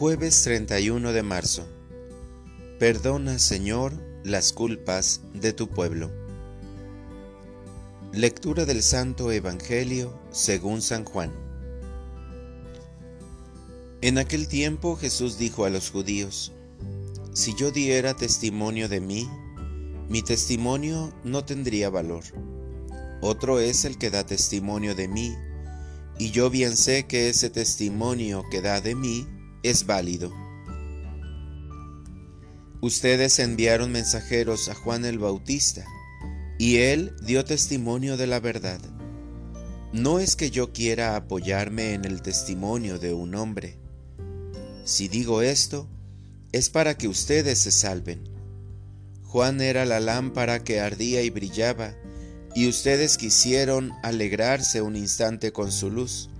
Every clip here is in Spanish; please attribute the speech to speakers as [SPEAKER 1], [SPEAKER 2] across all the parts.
[SPEAKER 1] Jueves 31 de marzo. Perdona, Señor, las culpas de tu pueblo. Lectura del Santo Evangelio según San Juan. En aquel tiempo Jesús dijo a los judíos, Si yo diera testimonio de mí, mi testimonio no tendría valor. Otro es el que da testimonio de mí, y yo bien sé que ese testimonio que da de mí es válido. Ustedes enviaron mensajeros a Juan el Bautista, y él dio testimonio de la verdad. No es que yo quiera apoyarme en el testimonio de un hombre. Si digo esto, es para que ustedes se salven. Juan era la lámpara que ardía y brillaba, y ustedes quisieron alegrarse un instante con su luz.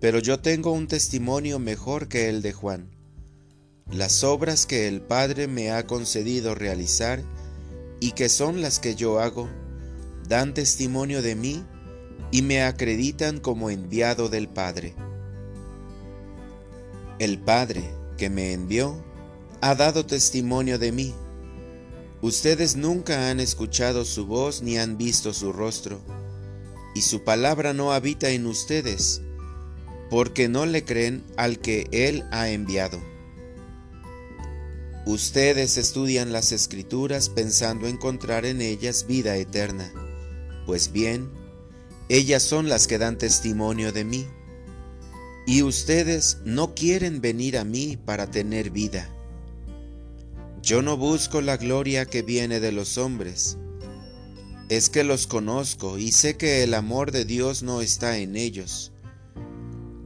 [SPEAKER 1] Pero yo tengo un testimonio mejor que el de Juan. Las obras que el Padre me ha concedido realizar y que son las que yo hago, dan testimonio de mí y me acreditan como enviado del Padre. El Padre que me envió ha dado testimonio de mí. Ustedes nunca han escuchado su voz ni han visto su rostro, y su palabra no habita en ustedes porque no le creen al que Él ha enviado. Ustedes estudian las escrituras pensando encontrar en ellas vida eterna. Pues bien, ellas son las que dan testimonio de mí. Y ustedes no quieren venir a mí para tener vida. Yo no busco la gloria que viene de los hombres. Es que los conozco y sé que el amor de Dios no está en ellos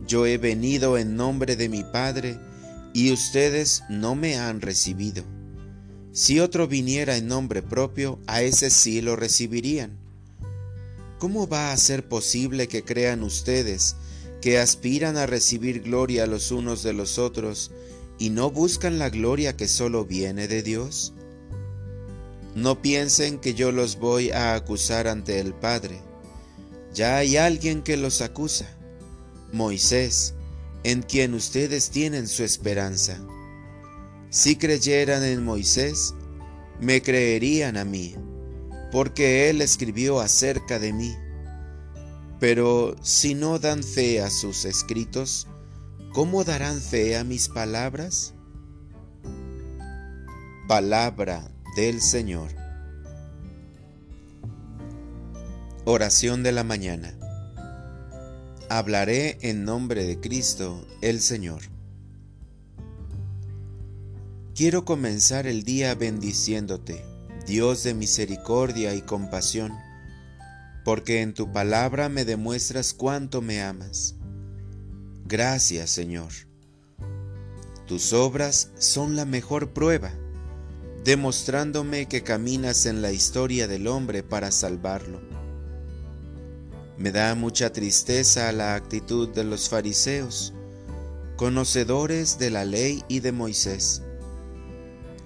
[SPEAKER 1] yo he venido en nombre de mi Padre, y ustedes no me han recibido. Si otro viniera en nombre propio, a ese sí lo recibirían. ¿Cómo va a ser posible que crean ustedes que aspiran a recibir gloria los unos de los otros y no buscan la gloria que solo viene de Dios? No piensen que yo los voy a acusar ante el Padre. Ya hay alguien que los acusa Moisés, en quien ustedes tienen su esperanza. Si creyeran en Moisés, me creerían a mí, porque él escribió acerca de mí. Pero si no dan fe a sus escritos, ¿cómo darán fe a mis palabras? Palabra del Señor. Oración de la mañana hablaré en nombre de Cristo el Señor. Quiero comenzar el día bendiciéndote, Dios de misericordia y compasión, porque en tu palabra me demuestras cuánto me amas. Gracias, Señor. Tus obras son la mejor prueba, demostrándome que caminas en la historia del hombre para salvarlo me da mucha tristeza la actitud de los fariseos, conocedores de la ley y de Moisés.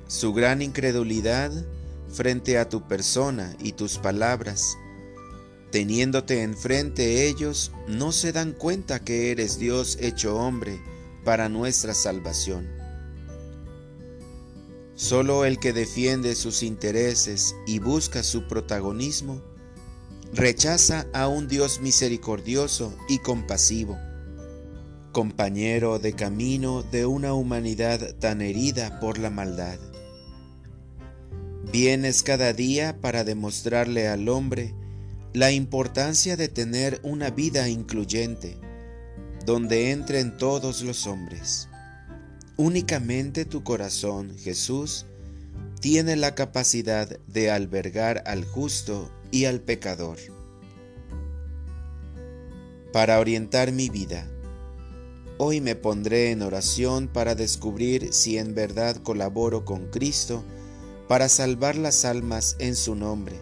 [SPEAKER 1] Su gran incredulidad frente a tu persona y tus palabras, teniéndote enfrente ellos, no se dan cuenta que eres Dios hecho hombre para nuestra salvación. Solo el que defiende sus intereses y busca su protagonismo, rechaza a un Dios misericordioso y compasivo, compañero de camino de una humanidad tan herida por la maldad. Vienes cada día para demostrarle al hombre la importancia de tener una vida incluyente, donde entren todos los hombres. Únicamente tu corazón, Jesús, tiene la capacidad de albergar al justo y al pecador. Para orientar mi vida, hoy me pondré en oración para descubrir si en verdad colaboro con Cristo para salvar las almas en su nombre,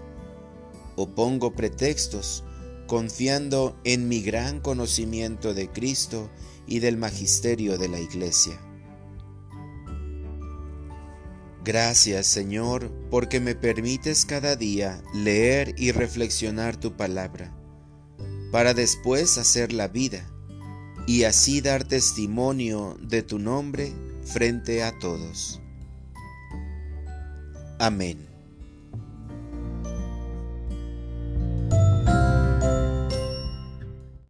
[SPEAKER 1] o pongo pretextos confiando en mi gran conocimiento de Cristo y del magisterio de la Iglesia. Gracias Señor, porque me permites cada día leer y reflexionar tu palabra, para después hacer la vida, y así dar testimonio de tu nombre frente a todos. Amén.